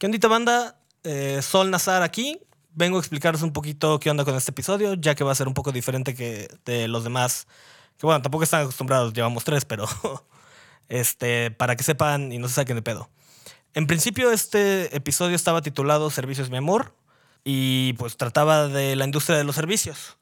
¿Qué ondita banda? Eh, Sol Nazar aquí. Vengo a explicaros un poquito qué onda con este episodio, ya que va a ser un poco diferente que de los demás. Que bueno, tampoco están acostumbrados, llevamos tres, pero este, para que sepan y no se saquen de pedo. En principio, este episodio estaba titulado Servicios mi amor y pues trataba de la industria de los servicios.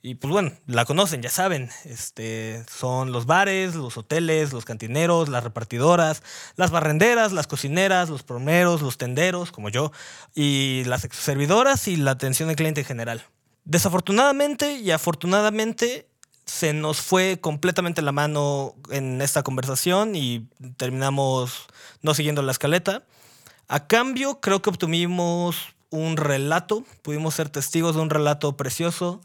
Y pues bueno, la conocen, ya saben. Este, son los bares, los hoteles, los cantineros, las repartidoras, las barrenderas, las cocineras, los promeros, los tenderos, como yo, y las servidoras y la atención al cliente en general. Desafortunadamente y afortunadamente se nos fue completamente la mano en esta conversación y terminamos no siguiendo la escaleta. A cambio, creo que obtuvimos un relato, pudimos ser testigos de un relato precioso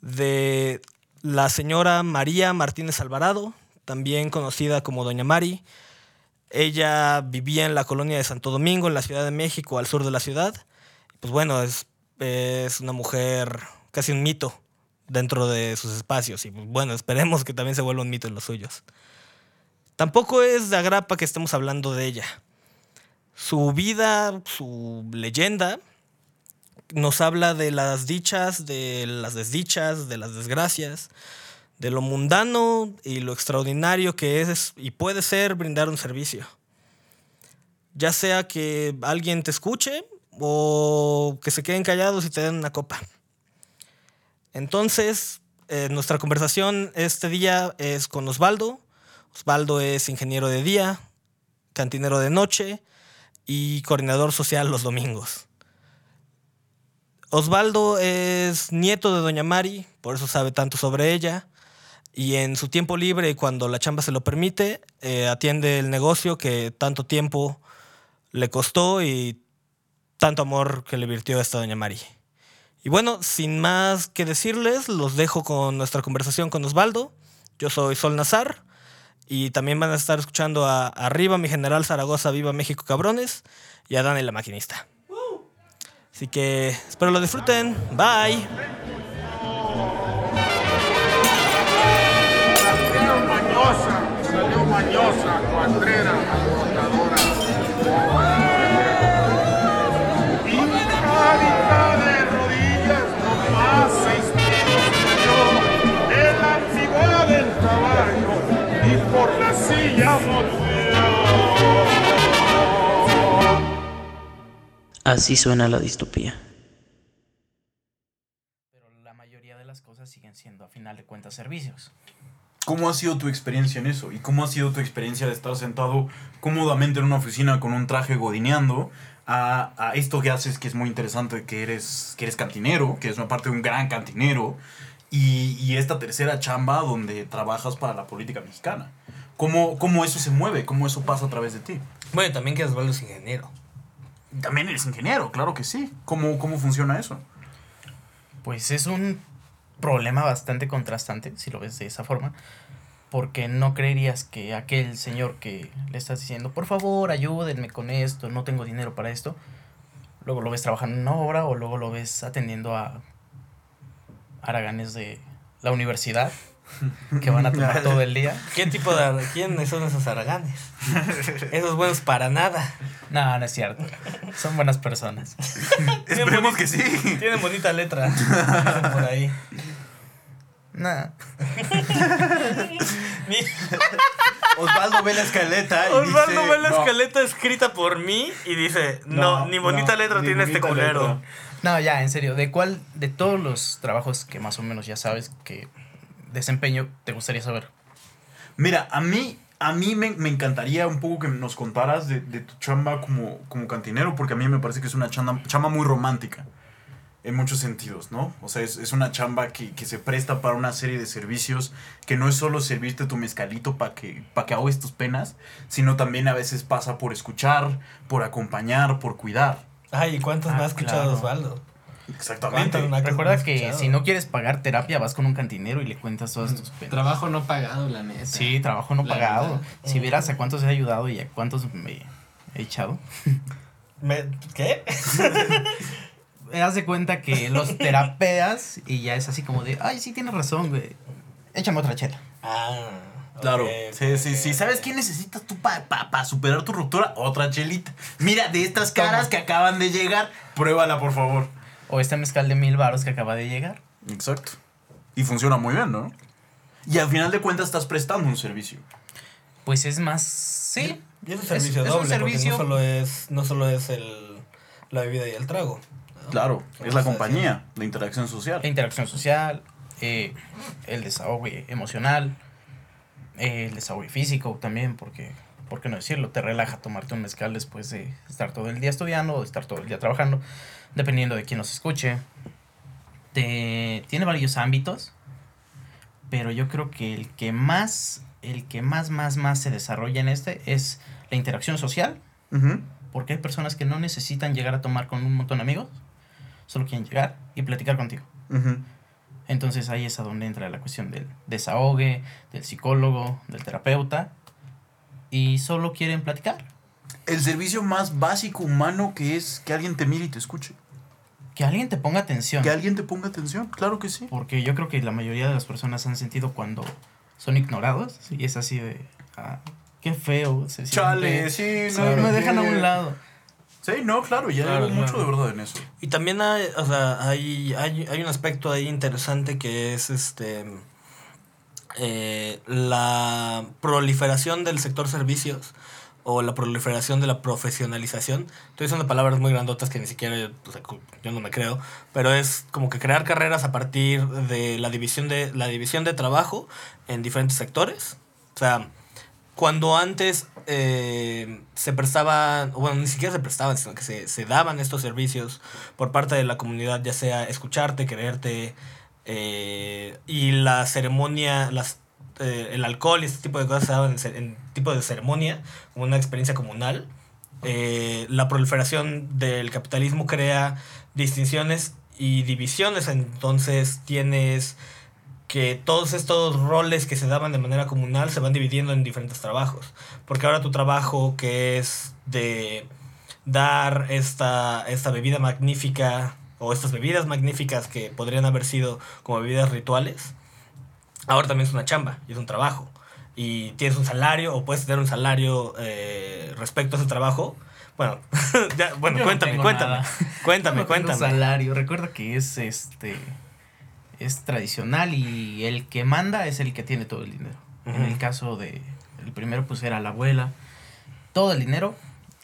de la señora María Martínez Alvarado, también conocida como Doña Mari. Ella vivía en la colonia de Santo Domingo, en la Ciudad de México, al sur de la ciudad. Pues bueno, es, es una mujer casi un mito dentro de sus espacios y pues bueno, esperemos que también se vuelva un mito en los suyos. Tampoco es de agrapa que estemos hablando de ella. Su vida, su leyenda, nos habla de las dichas, de las desdichas, de las desgracias, de lo mundano y lo extraordinario que es y puede ser brindar un servicio. Ya sea que alguien te escuche o que se queden callados y te den una copa. Entonces, eh, nuestra conversación este día es con Osvaldo. Osvaldo es ingeniero de día, cantinero de noche y coordinador social los domingos. Osvaldo es nieto de Doña Mari, por eso sabe tanto sobre ella. Y en su tiempo libre, cuando la chamba se lo permite, eh, atiende el negocio que tanto tiempo le costó y tanto amor que le virtió a esta Doña Mari. Y bueno, sin más que decirles, los dejo con nuestra conversación con Osvaldo. Yo soy Sol Nazar y también van a estar escuchando a Arriba, mi general Zaragoza, Viva México Cabrones y a Dani la maquinista. Así que espero lo disfruten. Bye. Así suena la distopía. Pero la mayoría de las cosas siguen siendo, a final de cuentas, servicios. ¿Cómo ha sido tu experiencia en eso? ¿Y cómo ha sido tu experiencia de estar sentado cómodamente en una oficina con un traje godineando a, a esto que haces que es muy interesante, que eres, que eres cantinero, que es una parte de un gran cantinero, y, y esta tercera chamba donde trabajas para la política mexicana? ¿Cómo, ¿Cómo eso se mueve? ¿Cómo eso pasa a través de ti? Bueno, también que Osvaldo es ingeniero. También eres ingeniero, claro que sí. ¿Cómo, cómo funciona eso? Pues es un problema bastante contrastante, si lo ves de esa forma, porque no creerías que aquel señor que le estás diciendo, por favor, ayúdenme con esto, no tengo dinero para esto, luego lo ves trabajando en una obra o luego lo ves atendiendo a haraganes de la universidad que van a tomar todo el día. ¿Qué tipo de... ¿Quiénes son esos araganes? Esos buenos para nada. No, no es cierto. Son buenas personas. Esperemos que sí. Tienen bonita letra. Por ahí. Nada. Osvaldo ve la escaleta y Osvaldo dice, ve la "No". escaleta escrita por mí y dice, no, No, ni bonita no, letra ni tiene este culero. letra. No, ya, en serio. ¿De cuál, de todos los trabajos que más o menos ya sabes que desempeño, te gustaría saber? Mira, a mí, a mí me, me encantaría un poco que nos contaras de, de tu chamba como, como cantinero, porque a mí me parece que es una chamba, chamba muy romántica, en muchos sentidos, ¿no? O sea, es, es una chamba que, que se presta para una serie de servicios, que no es solo servirte tu mezcalito para que, pa que ahogues tus penas, sino también a veces pasa por escuchar, por acompañar, por cuidar. Ay, ¿y cuántos Ah, me ha escuchado claro. Osvaldo? Exactamente. ¿Cuántos me ha Recuerda que escuchado? si no quieres pagar terapia, vas con un cantinero y le cuentas todas tus penas. Trabajo no pagado, la neta. Sí, trabajo no La pagado. verdad. Si vieras a cuántos he ayudado y a cuántos me he echado. Me- ¿Qué? Haz de cuenta que los terapeas y ya es así como de, ay, sí tienes razón, güey. Échame otra chela. Ah, Claro. Ok, sí, sí, sí. ¿Sabes qué necesitas tú para superar tu ruptura? Otra chelita. Mira, de estas caras que acaban de llegar, pruébala, por favor. O este mezcal de mil baros que acaba de llegar. Exacto. Y funciona muy bien, ¿no? Y al final de cuentas estás prestando un servicio. Pues es más. Sí. Y es un Es- servicio es un doble, servicio- porque no solo es, no solo es el, la bebida y el trago. ¿no? Claro, ¿Qué es la compañía de interacción social. La interacción social, eh, el desahogo emocional, eh, el desahogo físico también, porque, ¿por qué no decirlo? Te relaja tomarte un mezcal después de estar todo el día estudiando o de estar todo el día trabajando, dependiendo de quién nos escuche. Tiene varios ámbitos, pero yo creo que el que más, el que más, más, más se desarrolla en este es la interacción social, porque hay personas que no necesitan llegar a tomar con un montón de amigos, solo quieren llegar y platicar contigo. Entonces ahí es a donde entra la cuestión del desahogue, del psicólogo, del terapeuta. Y solo quieren platicar. El servicio más básico humano que es que alguien te mire y te escuche. Que alguien te ponga atención. Que alguien te ponga atención, claro que sí. Porque yo creo que la mayoría de las personas han sentido cuando son ignorados. Y es así de... ah, qué feo. Se Chale, siente. sí, me dejan a un lado. Sí, no, claro, ya Claro, hay mucho claro. de verdad en eso. Y también hay, o sea, hay, hay, hay un aspecto ahí interesante que es este eh, la proliferación del sector servicios o la proliferación de la profesionalización. Estoy usando palabras muy grandotas que ni siquiera yo no me creo, pero es como que crear carreras a partir de la división de la división de trabajo en diferentes sectores. O sea, cuando antes eh, se prestaban, bueno, ni siquiera se prestaban, sino que se, se daban estos servicios por parte de la comunidad, ya sea escucharte, quererte, eh, y la ceremonia, las, eh, el alcohol y este tipo de cosas se daban en, tipo de ceremonia, como una experiencia comunal. Eh, la proliferación del capitalismo crea distinciones y divisiones, entonces tienes que todos estos roles que se daban de manera comunal se van dividiendo en diferentes trabajos. Porque ahora tu trabajo que es de dar esta, esta bebida magnífica o estas bebidas magníficas que podrían haber sido como bebidas rituales, ahora también es una chamba y es un trabajo. Y tienes un salario o puedes tener un salario eh, respecto a ese trabajo. Bueno, ya, bueno Yo cuéntame, cuéntame, nada. cuéntame, No cuéntame. salario. Recuerda que es este. Es tradicional y el que manda es el que tiene todo el dinero. En el caso de. El primero, pues era la abuela. Todo el dinero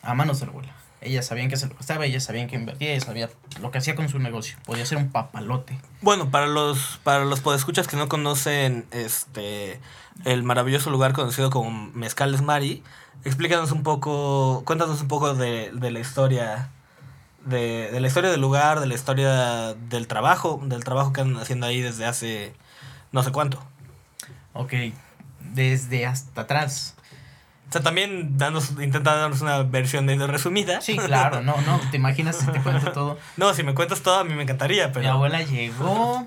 a manos de la abuela. Ellas sabían que se lo gastaba, ellas sabían que invertía, ella sabía lo que hacía con su negocio. Podía ser un papalote. Bueno, para los, para los podescuchas que no conocen este el maravilloso lugar conocido como Mezcales Mari, explícanos un poco, cuéntanos un poco de, de la historia, de, de la historia del lugar, de la historia del trabajo, del trabajo que andan haciendo ahí desde hace no sé cuánto. Ok. Desde hasta atrás. O sea, también danos, intenta darnos una versión medio resumida. Sí, claro, no, no. ¿Te imaginas si te cuento todo? No, si me cuentas todo a mí me encantaría, pero... Mi abuela llegó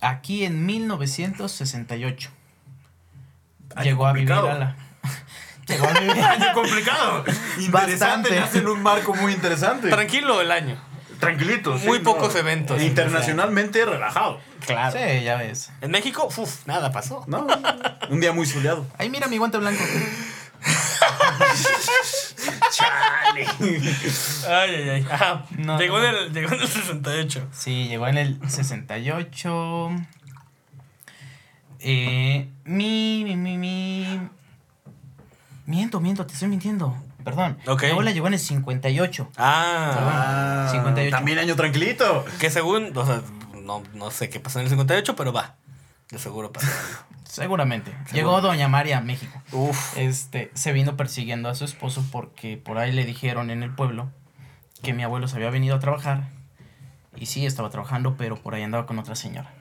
aquí en 1968. Año Llegó a vivir a la. Llegó a vivir. Año complicado. Interesante, Bastante. nace en un marco muy interesante. Tranquilo el año. Tranquilito. Muy pocos eventos. Internacionalmente relajado. Claro. Sí, ya ves. En México, uff, nada pasó. No, un día muy soleado. Ay, mira mi guante blanco. Ay, ay, ay. Ajá. No, llegó, no, En el, llegó en el 68. Sí, llegó en el 68. Eh, mi, mi, mi, mi. Miento, miento, te estoy mintiendo. Perdón. Ok. Mi abuela llegó en el 58. Ah. 58. También año tranquilito. Que según, o sea, no, no sé qué pasó en el 58, pero va. De seguro pasó. Seguramente. Llegó Doña María a México. Uf. Este, se vino persiguiendo a su esposo porque por ahí le dijeron en el pueblo que mi abuelo se había venido a trabajar. Y sí, estaba trabajando, pero por ahí andaba con otra señora.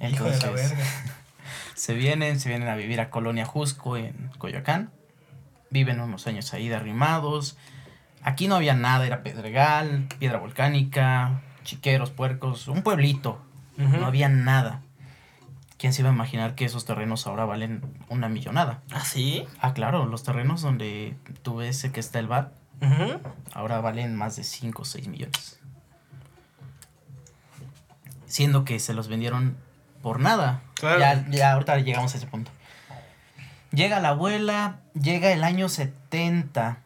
Hijo de la Entonces, verga. se vienen, se vienen a vivir a Colonia Jusco en Coyoacán. Viven unos años ahí derrimados. Aquí no había nada, era pedregal, piedra volcánica, chiqueros, puercos, un pueblito. No había nada. ¿Quién se iba a imaginar que esos terrenos ahora valen una millonada? ¿Ah, sí? Ah, claro, los terrenos donde tú ves que está el bar, ahora valen más de 5 o 6 millones. Siendo que se los vendieron por nada. Claro. Ya, ya ahorita llegamos a ese punto. Llega la abuela, llega el año 70,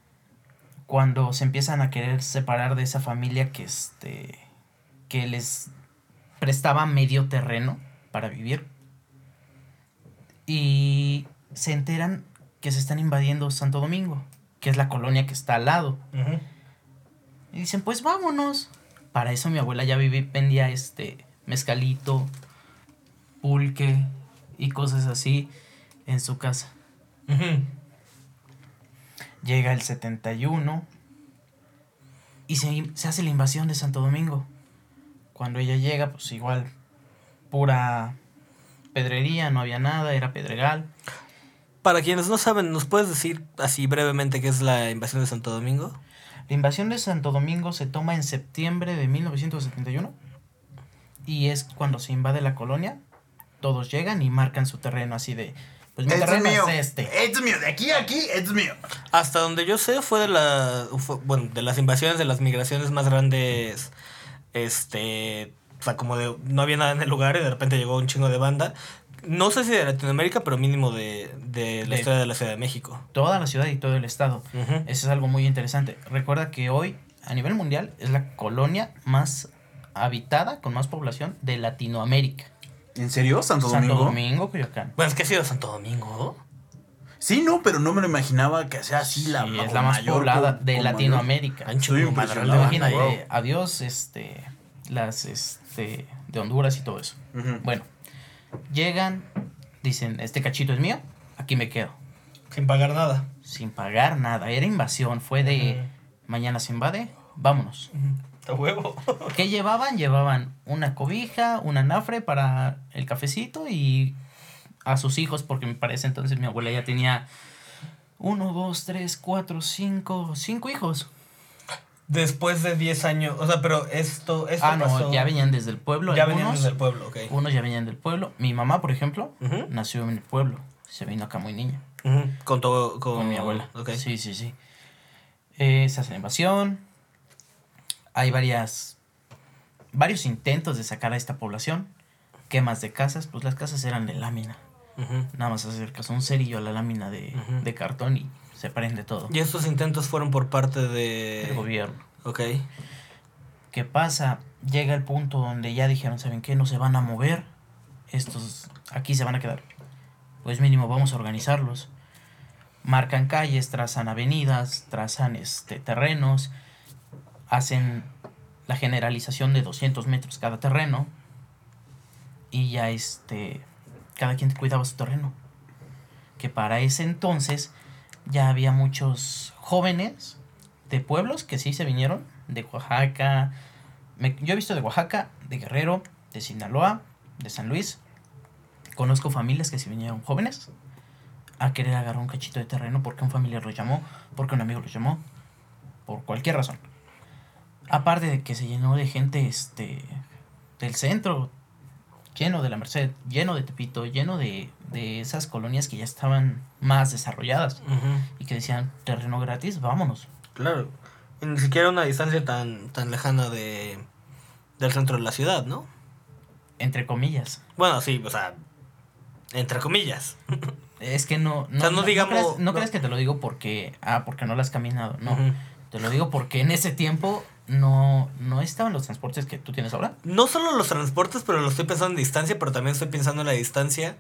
cuando se empiezan a querer separar de esa familia que, este, que les prestaba medio terreno para vivir. Y se enteran que se están invadiendo Santo Domingo, que es la colonia que está al lado. Y dicen, pues vámonos. Para eso mi abuela ya vivía, vendía este mezcalito, pulque y cosas así en su casa. Llega el 71 y se, se hace la invasión de Santo Domingo. Cuando ella llega, pues igual, pura pedrería, no había nada, era pedregal. Para quienes no saben, ¿nos puedes decir así brevemente qué es la invasión de Santo Domingo? La invasión de Santo Domingo se toma en septiembre de 1971 y es cuando se invade la colonia. Todos llegan y marcan su terreno así de, pues mi Este es terreno mío. es este. Este es mío. De aquí a aquí, este es mío. Hasta donde yo sé, fue de, la, fue- bueno, de las invasiones, de las migraciones más grandes. Este. O sea, como de. No había nada en el lugar y de repente llegó un chingo de banda. No sé si de Latinoamérica, pero mínimo de, de la De- historia de la Ciudad de México. Toda la ciudad y todo el estado. Ujú. Eso es algo muy interesante. Recuerda que hoy, a nivel mundial, es la colonia más habitada, con más población de Latinoamérica. ¿En serio? ¿Santo Santo Domingo? Domingo, Coyoacán. Bueno, es que ha sido Santo Domingo. Sí, no, pero no me lo imaginaba que sea así la Sí, es la más mayor poblada de Latinoamérica. Banda Imagínate, adiós, este, las, este, de Honduras y todo eso. Bueno, llegan, dicen, este cachito es mío, aquí me quedo. Sin pagar nada. Sin pagar nada, era invasión, fue de, mañana se invade, vámonos. A huevo. ¿Qué llevaban? Llevaban una cobija, un anafre para el cafecito y a sus hijos, porque me parece entonces mi abuela ya tenía uno, dos, tres, cuatro, cinco, cinco hijos. Después de 10 años. O sea, pero esto. esto Ah, no, pasó- ya venían desde el pueblo. Ya algunos, venían desde el pueblo, ok. Unos ya venían del pueblo. Mi mamá, por ejemplo, nació en el pueblo. Se vino acá muy niña. Con, todo, con, Con mi abuela. Sí, sí, sí. Eh, se hace la invasión. Hay varias. varios intentos de sacar a esta población. Quemas de casas. Pues las casas eran de lámina. Nada más acercas un cerillo a la lámina de, de cartón y se prende todo. Y estos intentos fueron por parte de. El gobierno. Ok. ¿Qué pasa? Llega el punto donde ya dijeron, ¿saben qué? No se van a mover. Estos aquí se van a quedar. Pues mínimo vamos a organizarlos. Marcan calles, trazan avenidas, trazan este, terrenos, hacen la generalización de 200 metros cada terreno y ya este, cada quien cuidaba su terreno. Que para ese entonces ya había muchos jóvenes de pueblos que sí se vinieron, de Oaxaca. Yo he visto de Oaxaca, de Guerrero, de Sinaloa, de San Luis. Conozco familias que se vinieron jóvenes a querer agarrar un cachito de terreno porque un familiar los llamó, porque un amigo los llamó, por cualquier razón. Aparte de que se llenó de gente este, del centro, lleno de la Merced, lleno de Tepito, lleno de, de esas colonias que ya estaban más desarrolladas y que decían terreno gratis, vámonos. Claro. Y ni siquiera una distancia tan, tan lejana de, del centro de la ciudad, ¿no? Entre comillas. Bueno, sí, o sea, entre comillas. Es que no, no, sea, no digamos- creas, no no- creas que te lo digo porque, ah, porque no lo has caminado, no. Te lo digo porque en ese tiempo no, no estaban los transportes que tú tienes ahora. No solo los transportes, pero lo estoy pensando en distancia, pero también estoy pensando en la distancia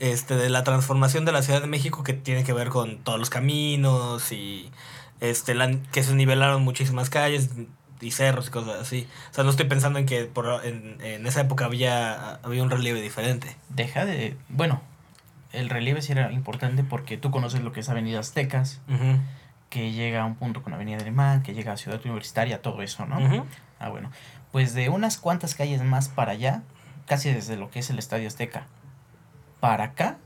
este, de la transformación de la Ciudad de México que tiene que ver con todos los caminos y este, la- que se nivelaron muchísimas calles y cerros y cosas así. O sea, no estoy pensando en que por, en, en esa época había, había un relieve diferente. Deja de, bueno, el relieve sí era importante porque tú conoces lo que es Avenida Aztecas, que llega a un punto con Avenida Alemán, que llega a Ciudad Universitaria, todo eso, ¿no? Ah, bueno. Pues de unas cuantas calles más para allá, casi desde lo que es el Estadio Azteca, para acá,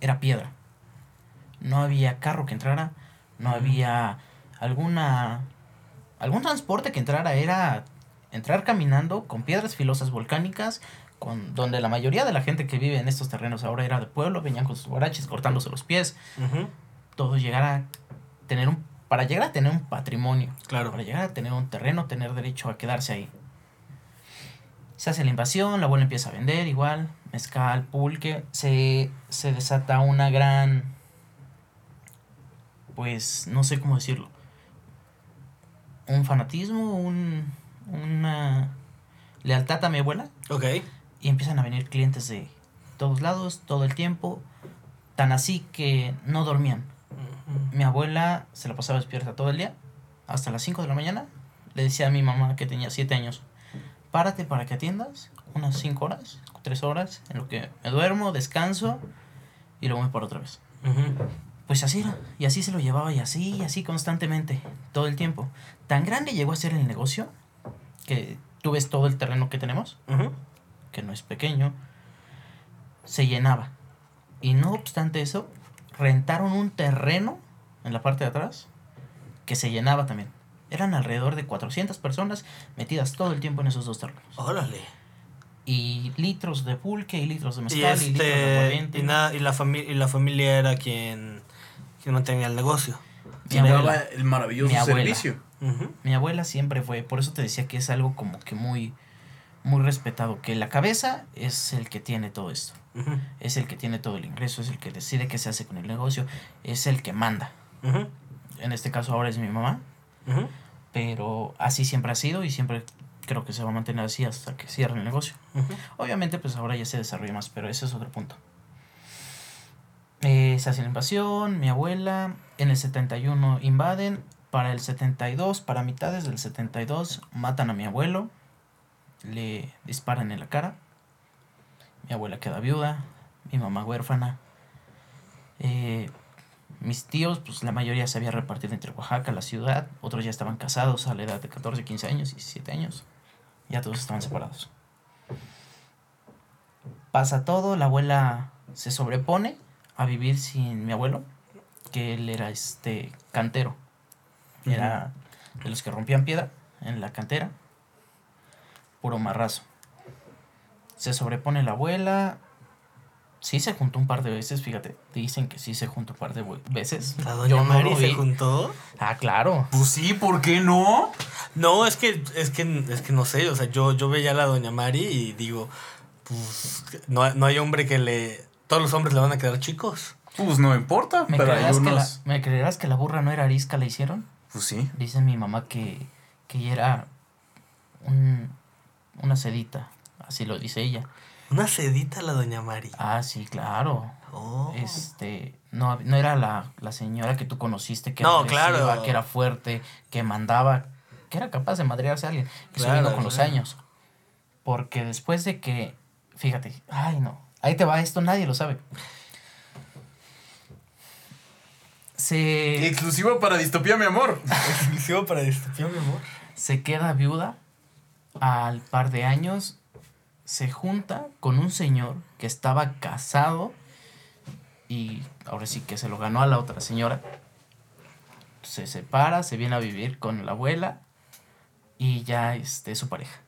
era piedra. No había carro que entrara, no había alguna algún transporte que entrara, era entrar caminando con piedras filosas volcánicas, con donde la mayoría de la gente que vive en estos terrenos ahora era de pueblo, venían con sus guaraches cortándose los pies, Ujú. todo llegar a tener un para llegar a tener un patrimonio, Claro. para llegar a tener un terreno, tener derecho a quedarse ahí. Se hace la invasión, la abuela empieza a vender igual, mezcal, pulque, se, se desata una gran, pues no sé cómo decirlo, un fanatismo, un, una lealtad a mi abuela Ok. y empiezan a venir clientes de todos lados, todo el tiempo, tan así que no dormían. Mi abuela se la pasaba despierta todo el día, hasta las 5 de la mañana. Le decía a mi mamá que tenía 7 años, párate para que atiendas unas 5 horas, 3 horas, en lo que me duermo, descanso y luego me paro otra vez. Pues así era, y así se lo llevaba, y así, y así constantemente, todo el tiempo. Tan grande llegó a ser el negocio que tú ves todo el terreno que tenemos, que no es pequeño, se llenaba. Y no obstante eso, rentaron un terreno en la parte de atrás que se llenaba también. Eran alrededor de 400 personas metidas todo el tiempo en esos dos terrenos. Órale. Y litros de pulque, y litros de Y, mezcal, y, litros de este, aguardiente. y, nada, y, la y la familia era quien, quien mantenía el negocio. Mi abuela. el maravilloso Mi abuela. servicio. Mi abuela siempre fue, por eso te decía que es algo como que muy, muy respetado, que la cabeza es el que tiene todo esto, es el que tiene todo el ingreso, es el que decide qué se hace con el negocio, es el que manda. En este caso ahora es mi mamá, pero así siempre ha sido y siempre creo que se va a mantener así hasta que cierre el negocio. Obviamente pues ahora ya se desarrolla más, pero ese es otro punto. Eh, se hace la invasión, mi abuela, en el 71 invaden, para el 72, para mitades del 72, matan a mi abuelo, le disparan en la cara, mi abuela queda viuda, mi mamá huérfana, eh, mis tíos, pues la mayoría se había repartido entre Oaxaca, la ciudad, otros ya estaban casados a la edad de 14, 15 años, 17 años, ya todos estaban separados. Pasa todo, la abuela se sobrepone a vivir sin mi abuelo, que él era este cantero. Era de los que rompían piedra en la cantera. Puro marrazo. Se sobrepone la abuela. Sí se juntó un par de veces, fíjate. Dicen que sí se juntó un par de veces. La doña Yo no Mari lo se juntó. Ah, claro. Pues sí, ¿por qué no? No, es que, es que, es que no sé, o sea, yo, yo veía a la doña Mari y digo, pues, no, no hay hombre que le... Todos los hombres le van a quedar chicos. Pues no importa, ¿Me pero hay creerás, que la, unos... ¿Me creerás que la burra no era arisca la hicieron? Pues sí. Dice mi mamá que, que ella era un- una sedita. Así lo dice ella. Una sedita la doña Mari. Ah, sí, claro. Oh. Este, no, no era la, la señora que tú conociste, que No, agresiva, claro. que era fuerte, que mandaba, que era capaz de madrearse a alguien. Eso Claro, vino con los años. Porque después de que, fíjate, ay no, ahí te va esto, nadie lo sabe. Se, Exclusivo para Distopía, mi amor. Exclusivo para distopía, mi amor. se queda viuda al par de años, se junta con un señor que estaba casado y ahora sí que se lo ganó a la otra señora. Se separa, se viene a vivir con la abuela y ya este, es su pareja.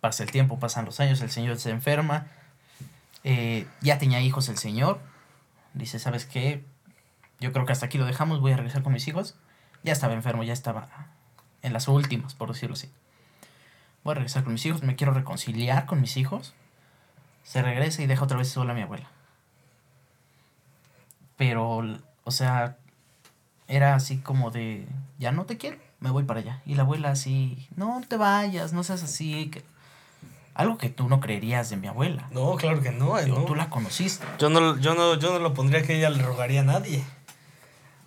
Pasa el tiempo, pasan los años, el señor se enferma, eh, ya tenía hijos el señor, dice, ¿sabes qué? Yo creo que hasta aquí lo dejamos, voy a regresar con mis hijos. Ya estaba enfermo, ya estaba en las últimas, por decirlo así. Voy a regresar con mis hijos, me quiero reconciliar con mis hijos. Se regresa y deja otra vez sola a mi abuela. Pero, o sea, era así como de, ya no te quiero, me voy para allá. Y la abuela así, no te vayas, no seas así. que-". Algo que tú no creerías de mi abuela. No, claro que no. Digo, no. Tú la conociste. Yo, no, yo, no, yo no lo pondría que ella le rogaría a nadie.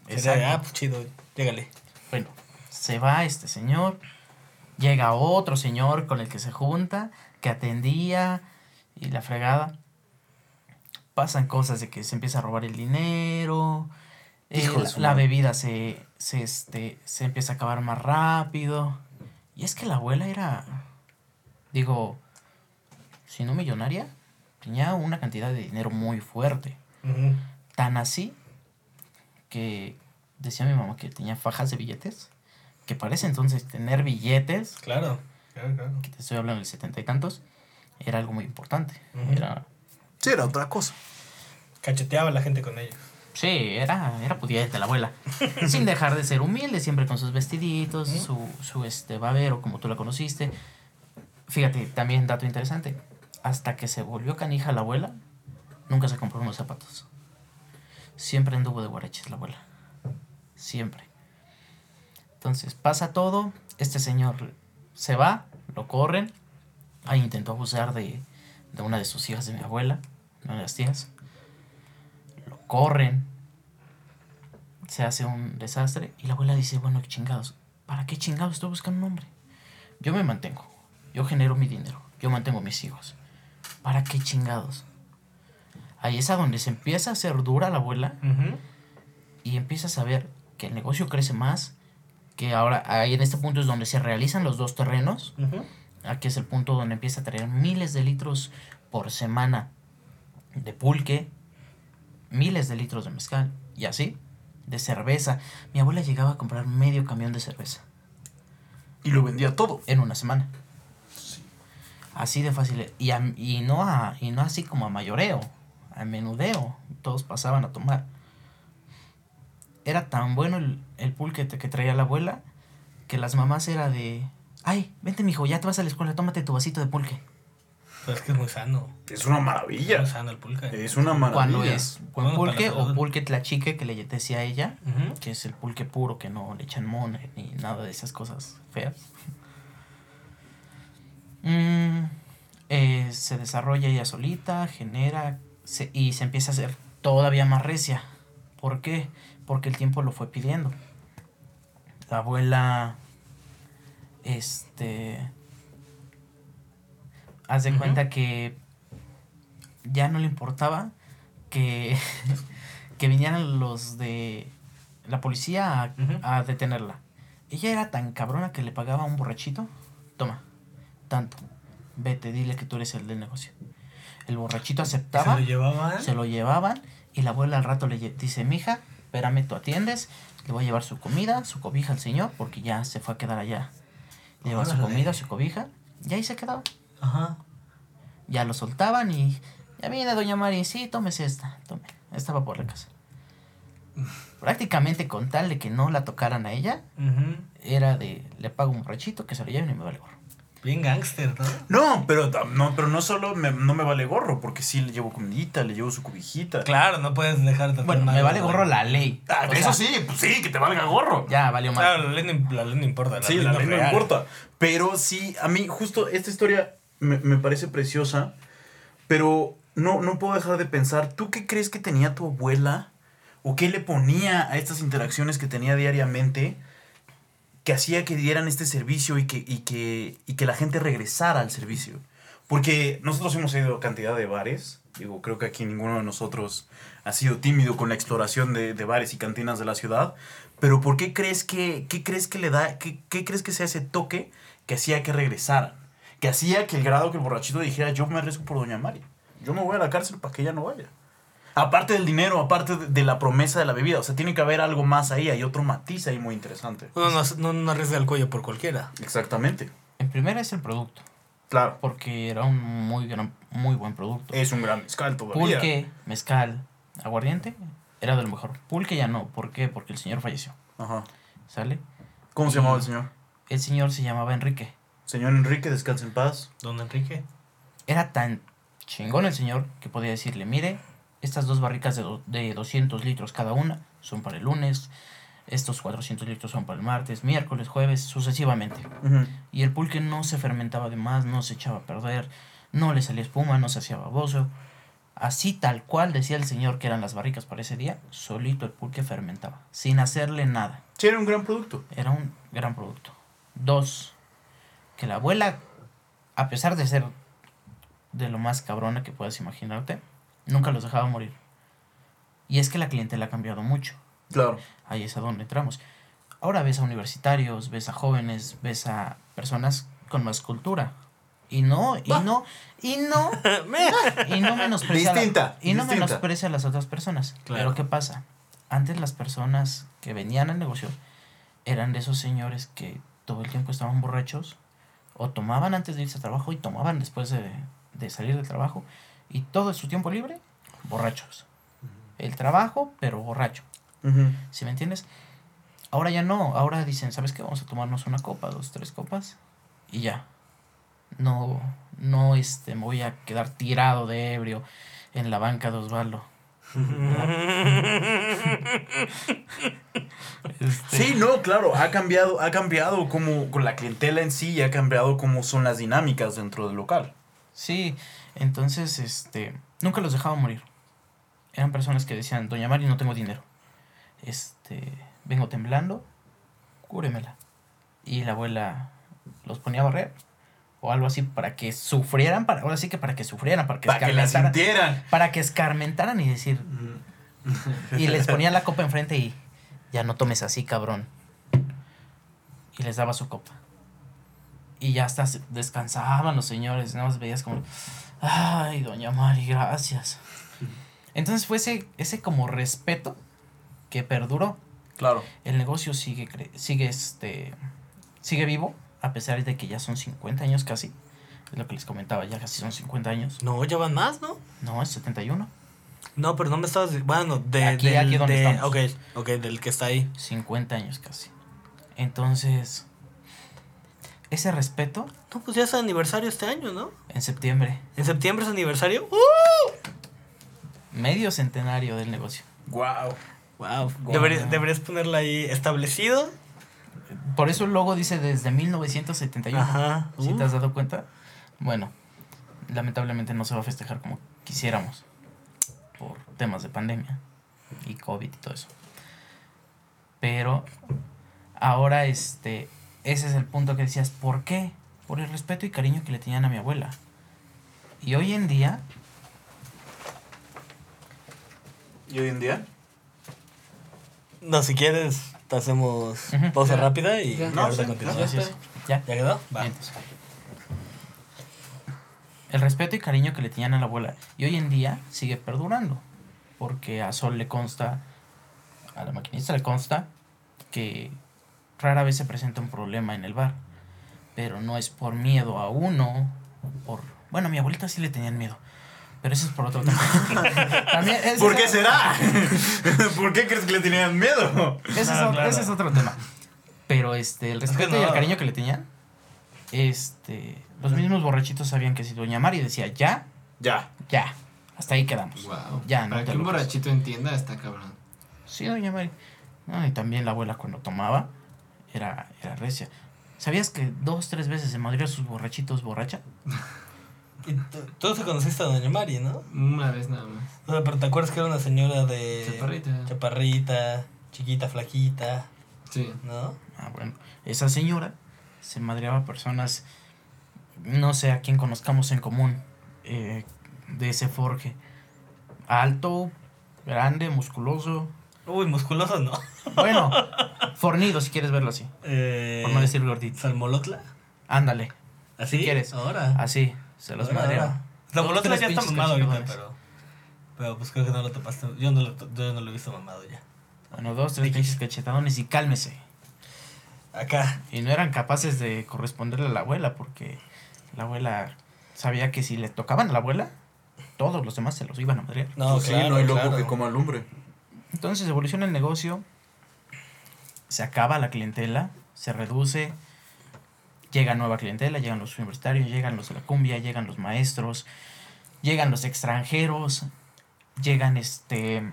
Sería, ah, pues chido, llégale. Bueno, se va este señor, llega otro señor con el que se junta, que atendía y la fregada. Pasan cosas de que se empieza a robar el dinero, eh, la, bebida se, se, este, se empieza a acabar más rápido. Y es que la abuela era, digo, si no millonaria, tenía una cantidad de dinero muy fuerte. Tan así que decía mi mamá que tenía fajas de billetes. Que parece entonces tener billetes, Claro, claro, claro. que te estoy hablando del setenta y tantos, era algo muy importante. Era, Sí, era otra cosa. Cacheteaba a la gente con ellos. sí, era, era pudiente la abuela. Sin dejar de ser humilde, siempre con sus vestiditos, su, su este babero, como tú la conociste. Fíjate, también dato interesante. Hasta que se volvió canija la abuela, nunca se compró unos zapatos. Siempre anduvo de guaraches la abuela. Siempre. Entonces pasa todo. Este señor se va, lo corren. Ahí intentó abusar de, de una de sus hijas de mi abuela, una de las tías. Lo corren. Se hace un desastre. Y la abuela dice, bueno, qué chingados. ¿Para qué chingados estoy buscando un hombre? Yo me mantengo. Yo genero mi dinero. Yo mantengo a mis hijos. ¿Para qué chingados? Ahí es a donde se empieza a hacer dura la abuela y empiezas a ver que el negocio crece más, que ahora ahí en este punto es donde se realizan los dos terrenos, aquí es el punto donde empieza a traer miles de litros por semana de pulque, miles de litros de mezcal y así, de cerveza. Mi abuela llegaba a comprar medio camión de cerveza Y lo vendía todo. en una semana. Así de fácil. Y, a- y, no a, y no así como a mayoreo, a menudeo. Todos pasaban a tomar. Era tan bueno el, el pulque que traía la abuela que las mamás era de... Ay, vente mijo, ya te vas a la escuela, tómate tu vasito de pulque. Pues es que es muy sano. Es una Es maravilla. muy sano el pulque. Es una maravilla. Cuando es buen pulque la o pulque tlachique que le decía a ella, que es el pulque puro que no le echan mona ni nada de esas cosas feas. Mm, eh, se desarrolla ella solita, genera se- y se empieza a hacer todavía más recia. ¿Por qué? Porque el tiempo lo fue pidiendo. La abuela, este, haz de cuenta que ya no le importaba que, que vinieran los de la policía a, a detenerla. Ella era tan cabrona que le pagaba a un borrachito. Toma, tanto. Vete, dile que tú eres el del negocio. El borrachito Se aceptaba, lo llevaban. se lo llevaban y la abuela al rato le dice, mija, espérame, tú atiendes, le voy a llevar su comida, su cobija al señor, porque ya se fue a quedar allá. Le lleva su comida, su cobija, y ahí se quedaba. Ajá. Ya lo soltaban y ya viene doña Mari, sí, tómese esta, tome. Estaba por la casa. Prácticamente con tal de que no la tocaran a ella, era de le pago un borrachito que se lo lleven y me vale gorro. Bien gángster, ¿no? No, pero no, pero no solo me, no me vale gorro, porque sí le llevo comidita, le llevo su cubijita. Claro, no puedes dejar de Bueno, me vale gorro la ley. Ah, O eso sea, sí, pues sí, que te valga gorro. Ya valió mal. Claro, la ley, no, la ley no importa. La sí, ley la no ley no real. importa. Pero sí, a mí justo esta historia me, me parece preciosa, pero no, no puedo dejar de pensar, ¿tú qué crees que tenía tu abuela? ¿O qué le ponía a estas interacciones que tenía diariamente que hacía que dieran este servicio y que, y que, y que la gente regresara al servicio? Porque nosotros hemos ido a cantidad de bares, digo, creo que aquí ninguno de nosotros ha sido tímido con la exploración de, de bares y cantinas de la ciudad, pero ¿por qué crees que, qué crees que le da, qué, qué crees que sea ese toque que hacía que regresaran? Que hacía que el grado que el borrachito dijera, yo me arriesgo por Doña Mari, yo me voy a la cárcel para que ella no vaya. Aparte del dinero, aparte de, la promesa de la bebida, o sea, tiene que haber algo más ahí, hay otro matiz ahí muy interesante. Uno no, no, no arriesga el cuello por cualquiera. Exactamente, En primera es el producto, claro. porque era un muy gran, muy buen producto. Es un gran mezcal todavía. Pulque, mezcal, aguardiente, era de lo mejor. Pulque ya no, ¿por qué? Porque el señor falleció, Ajá. ¿sale? ¿Cómo se llamaba el señor? El señor se llamaba Enrique. Señor Enrique, descanse en paz. Don Enrique. Era tan chingón el señor que podía decirle, mire, estas dos barricas de, de 200 litros cada una son para el lunes, estos 400 litros son para el martes, miércoles, jueves, sucesivamente. Y el pulque no se fermentaba de más, no se echaba a perder, no le salía espuma, no se hacía baboso. Así tal cual decía el señor que eran las barricas para ese día, solito el pulque fermentaba, sin hacerle nada. Sí, era un gran producto. Era un gran producto. Dos, que la abuela, a pesar de ser de lo más cabrona que puedas imaginarte, nunca los dejaba morir. Y es que la clientela ha cambiado mucho. Claro. Ahí es a donde entramos. Ahora ves a universitarios, ves a jóvenes, ves a personas con más cultura. Y no, y no, y no, y no menosprecia la- Distinta, y no distinta. menosprecia a las otras personas. Claro. Pero ¿qué pasa? Antes las personas que venían al negocio eran de esos señores que todo el tiempo estaban borrachos o tomaban antes de irse a trabajo y tomaban después de, de salir del trabajo y todo su tiempo libre borrachos. El trabajo, pero borracho. Ujú. ¿Sí me entiendes? Ahora ya no, ahora dicen, ¿sabes qué? Vamos a tomarnos una copa, dos, tres copas y ya. no, no, este, me voy a quedar tirado de ebrio en la banca de Osvaldo. Este, Sí, no, claro, ha cambiado, ha cambiado como con la clientela en sí, y ha cambiado cómo son las dinámicas dentro del local. Sí, entonces, este, nunca los dejaba morir. Eran personas que decían, Doña Mari, no tengo dinero. Este, vengo temblando, cúremela. Y la abuela los ponía a barrer o algo así para que sufrieran, para, ahora sí que para que sufrieran, para que Para que la escarmentaran, sintieran. para que escarmentaran y decir, y les ponía la copa enfrente y ya no tomes así, cabrón. Y les daba su copa. Y ya hasta descansaban los señores, nada más veías como, ay, doña Mari, gracias. Entonces fue ese, ese como respeto que perduró. Claro. El negocio sigue, sigue, este, sigue vivo, a pesar de que ya son 50 años casi. Es lo que les comentaba, ya casi son 50 años. No, ya van más, ¿no? No, es 71. No, pero no me estabas. Bueno, de. Aquí- del, aquí donde de- estamos. Ok, ok, del que está ahí. 50 años casi. Entonces, ese respeto No, pues ya es aniversario este año, ¿no? en septiembre, ¿En septiembre es aniversario? medio centenario del negocio. Wow. Wow. Wow. deberías ponerla ahí establecido. Por eso el logo dice desde 1971. Ajá. ¿Sí te Uh. has dado cuenta? Bueno, lamentablemente no se va a festejar como quisiéramos por temas de pandemia y COVID y todo eso. Pero ahora este ese es el punto que decías, ¿por qué? Por el respeto y cariño que le tenían a mi abuela. Y hoy en día ¿Y hoy en día? No, si quieres, te hacemos Ujú. pausa Ya. rápida y Ya. y No, ahorita sí, continuamos. ya sí, está. sí, ya ¿Ya quedó? Va. El respeto y cariño que le tenían a la abuela. Y hoy en día sigue perdurando. Porque a Sol le consta, a la maquinista le consta, que rara vez se presenta un problema en el bar. Pero no es por miedo a uno. Por... Bueno, a mi abuelita sí le tenían miedo. Pero eso es por otro tema. También, ¿Por qué será? ¿Por qué crees que le tenían miedo? ese, es, Ah, otro- claro. ese es otro tema. Pero este, el que respeto y no. el cariño que le tenían, este, los mismos borrachitos sabían que si Doña Mari decía ya, Ya. ya, hasta ahí quedamos. Wow. Ya, no Para que un borrachito entienda, está cabrón. Sí, Doña Mari. No, y también la abuela cuando tomaba era, era recia. ¿Sabías que dos, tres veces se madrió a sus borrachitos borracha? Y tú- tú se conociste a Doña Mari, ¿no? Una vez nada más. O sea, pero te acuerdas que era una señora de. Chaparrita. Chaparrita, chiquita, flaquita, Sí. ¿no? Ah, bueno. Esa señora se madreaba a personas, no sé a quién conozcamos en común, eh, de ese forje. Alto, grande, musculoso. Uy, musculoso no. Bueno, fornido si quieres verlo así. Eh, Por no decir gordito. ¿Salmolotla? Ándale, ¿Así? quieres? Ahora. así. Se los ahora. Salmolotla ya está mamado ahorita, pero. Pero pues creo que no lo topaste. Yo no lo, to- yo no lo he visto mamado ya. Bueno, dos, tres pinches cachetadones y cálmese. Acá. Y no eran capaces de corresponderle a la abuela porque la abuela sabía que si le tocaban a la abuela, todos los demás se los iban a madrear. No, Pues sí, no hay loco claro. que coma lumbre. Entonces evoluciona el negocio, se acaba la clientela, se reduce, llega nueva clientela, llegan los universitarios, llegan los de la cumbia, llegan los maestros, llegan los extranjeros, llegan este,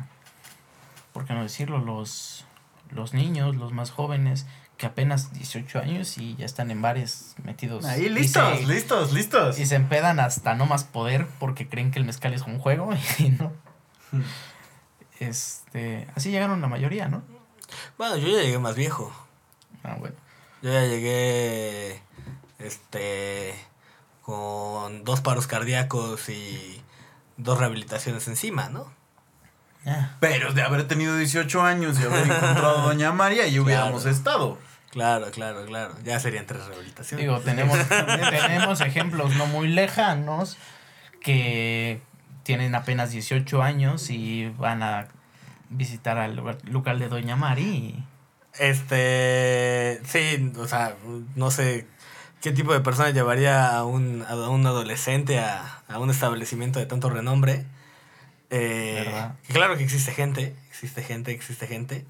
¿por qué no decirlo? Los, los niños, los más jóvenes, que apenas 18 años y ya están en bares metidos. Ahí listos, se- listos, listos. Y se empedan hasta no más poder porque creen que el mezcal es un juego y no. Este, así llegaron la mayoría, ¿no? Bueno, yo ya llegué más viejo. Ah, bueno. Yo ya llegué. Este. Con dos paros cardíacos y dos rehabilitaciones encima, ¿no? Ah, Pero de haber tenido 18 años y haber encontrado a Doña María, y hubiéramos Claro. estado. Claro, claro, claro. Ya serían tres rehabilitaciones. digo, tenemos, tenemos ejemplos no muy lejanos que tienen apenas 18 años y van a visitar al lugar- local de Doña Mari. Este. Sí, o sea, no sé qué tipo de persona llevaría a un, a un adolescente a, a un establecimiento de tanto renombre. Eh, claro que existe gente, existe gente, existe gente.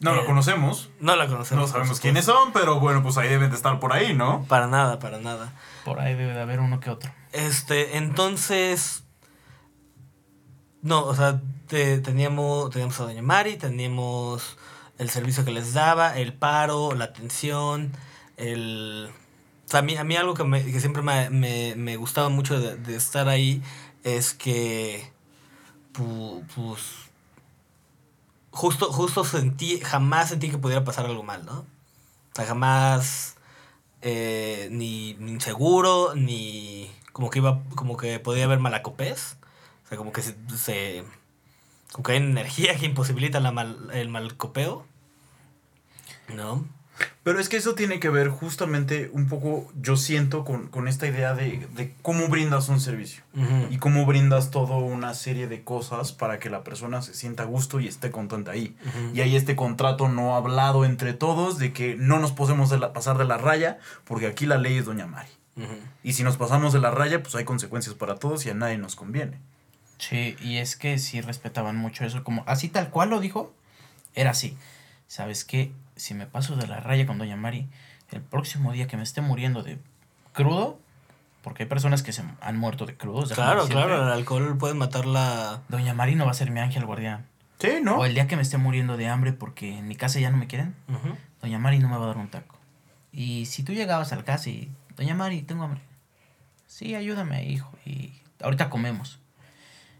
No lo Eh, conocemos. No la conocemos. No sabemos quiénes son, pero bueno, pues ahí deben de estar por ahí, ¿no? Para nada, para nada. Por ahí debe de haber uno que otro. Este, entonces. No, o sea, te- teníamos, teníamos a Doña Mari, teníamos el servicio que les daba, el paro, la atención, el. A mí, a mí algo que, me- que siempre me, me- me gustaba mucho de, de estar ahí es que. pu- Pues. Justo, justo sentí, jamás sentí que pudiera pasar algo mal, ¿no? O sea, jamás eh, ni, ni inseguro, ni como que iba, como que podía haber malacopés. O sea, como que se, se- como que hay energía que imposibilita la mal, el malcopeo. ¿No? Pero es que eso tiene que ver justamente un poco, yo siento, con, con esta idea de, de cómo brindas un servicio. Y cómo brindas toda una serie de cosas para que la persona se sienta a gusto y esté contenta ahí. Y hay este contrato no hablado entre todos de que no nos podemos de la- pasar de la raya porque aquí la ley es Doña Mari. Y si nos pasamos de la raya, pues hay consecuencias para todos y a nadie nos conviene. Sí, y es que sí respetaban mucho eso, como así tal cual lo dijo, era así. ¿Sabes qué? Si me paso de la raya con Doña Mari, el próximo día que me esté muriendo de crudo, porque hay personas que se han muerto de crudos. Claro, claro, el alcohol puede matar la... Doña Mari no va a ser mi ángel guardián. Sí, ¿no? O el día que me esté muriendo de hambre porque en mi casa ya no me quieren. Doña Mari no me va a dar un taco. Y si tú llegabas al casa y, Doña Mari, tengo hambre. Sí, ayúdame, hijo. Y ahorita comemos.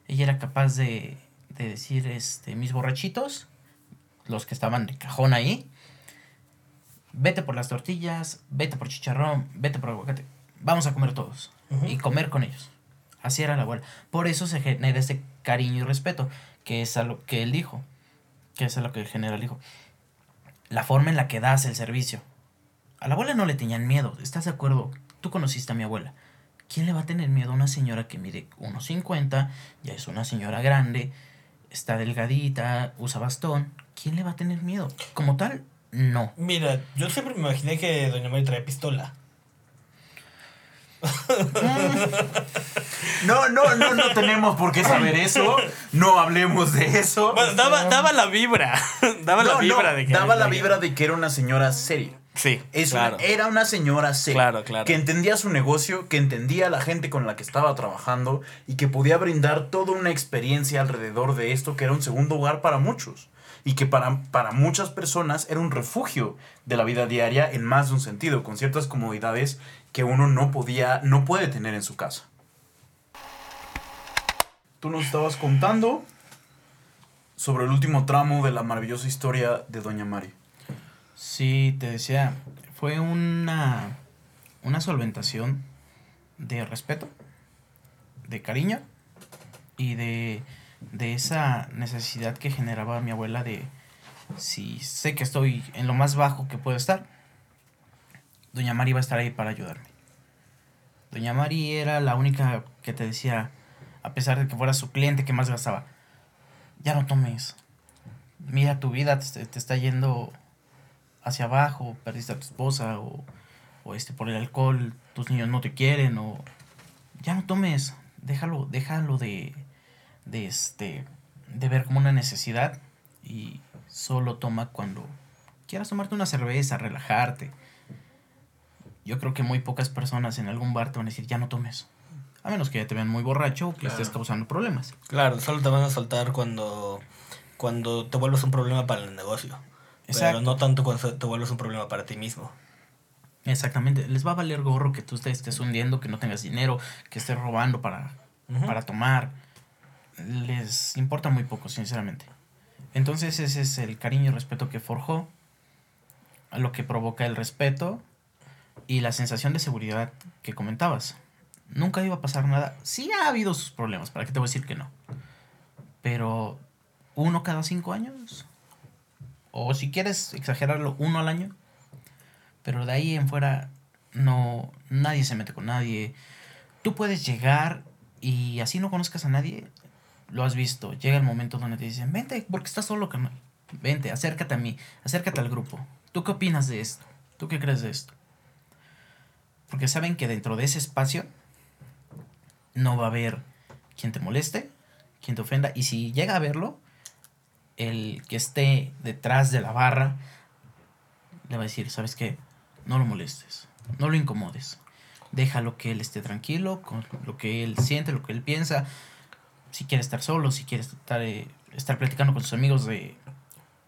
Ella era capaz de, de decir, este, mis borrachitos, los que estaban de cajón ahí, vete por las tortillas, vete por chicharrón, vete por aguacate. Vamos a comer todos. Y comer con ellos. Así era la abuela. Por eso se genera ese cariño y respeto, que es a lo que él dijo. Que es a lo que el general dijo la forma en la que das el servicio. A la abuela no le tenían miedo, ¿estás de acuerdo? Tú conociste a mi abuela. ¿Quién le va a tener miedo a una señora que mide 1,50, ya es una señora grande, está delgadita, usa bastón? ¿Quién le va a tener miedo? Como tal, no. Mira, yo siempre me imaginé que Doña Mari traía pistola. No, no, no, no tenemos por qué saber eso. No hablemos de eso. Bueno, daba, daba la vibra. daba la no, vibra de que... daba la vibra de que era una señora seria. Sí, Es claro. una- era una señora. Claro, claro. Que entendía su negocio, que entendía a la gente con la que estaba trabajando y que podía brindar toda una experiencia alrededor de esto que era un segundo hogar para muchos. Y que para, para muchas personas era un refugio de la vida diaria en más de un sentido, con ciertas comodidades que uno no podía, no puede tener en su casa. Tú nos estabas contando sobre el último tramo de la maravillosa historia de Doña Mari. Sí, te decía, fue una, una solventación de respeto, de cariño y de, de esa necesidad que generaba mi abuela de si sé que estoy en lo más bajo que puedo estar, Doña Mari va a estar ahí para ayudarme. Doña Mari era la única que te decía, a pesar de que fuera su cliente que más gastaba, ya no tomes. Mira, tu vida te, te está yendo hacia abajo, perdiste a tu esposa o, o este por el alcohol, tus niños no te quieren o ya no tomes, déjalo, déjalo de de este de ver como una necesidad y solo toma cuando quieras tomarte una cerveza, relajarte. Yo creo que muy pocas personas en algún bar te van a decir, "Ya no tomes." A menos que ya te vean muy borracho o que estés causando problemas. Claro, solo te van a soltar cuando, cuando te vuelves un problema para el negocio. Pero no tanto cuando te vuelves un problema para ti mismo. Exactamente. Les va a valer gorro que tú te estés hundiendo, que no tengas dinero, que estés robando para, para tomar. Les importa muy poco, sinceramente. Entonces ese es el cariño y respeto que forjó, lo que provoca el respeto y la sensación de seguridad que comentabas. Nunca iba a pasar nada. Sí ha habido sus problemas, ¿para qué te voy a decir que no? Pero uno cada cinco años. O si quieres exagerarlo, uno al año. Pero de ahí en fuera, no, nadie se mete con nadie. Tú puedes llegar y así no conozcas a nadie. Lo has visto. Llega el momento donde te dicen, vente, porque estás solo, carnal. Vente, acércate a mí, acércate al grupo. ¿Tú qué opinas de esto? ¿Tú qué crees de esto? Porque saben que dentro de ese espacio no va a haber quien te moleste, quien te ofenda. Y si llega a verlo, el que esté detrás de la barra le va a decir, ¿sabes qué? No lo molestes, no lo incomodes. Déjalo que él esté tranquilo con lo que él siente, lo que él piensa. Si quiere estar solo, si quiere estar, eh, estar platicando con sus amigos de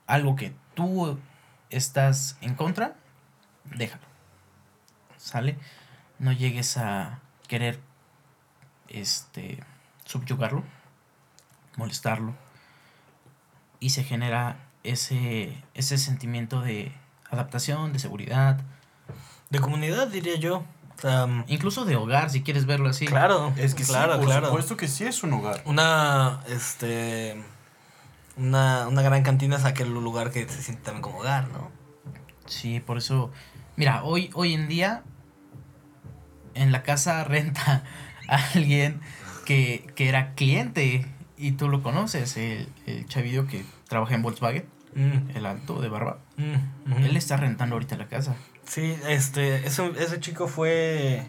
algo que tú estás en contra, déjalo. ¿Sale? No llegues a querer este subyugarlo, molestarlo. Y se genera ese, ese sentimiento de adaptación, de seguridad, De comunidad, diría yo. Incluso de hogar, si quieres verlo así. claro. Es que claro, sí, por claro. supuesto que sí es un hogar. Una, este, una, una gran cantina es aquel lugar que se siente también como hogar, ¿no? Sí, por eso. Mira, hoy, hoy en día en la casa renta a alguien que, que era cliente y tú lo conoces, el, el chavillo que trabaja en Volkswagen, Mm, el alto de barba. mm, ujú. Él está rentando ahorita la casa. Sí, este, ese, ese chico fue,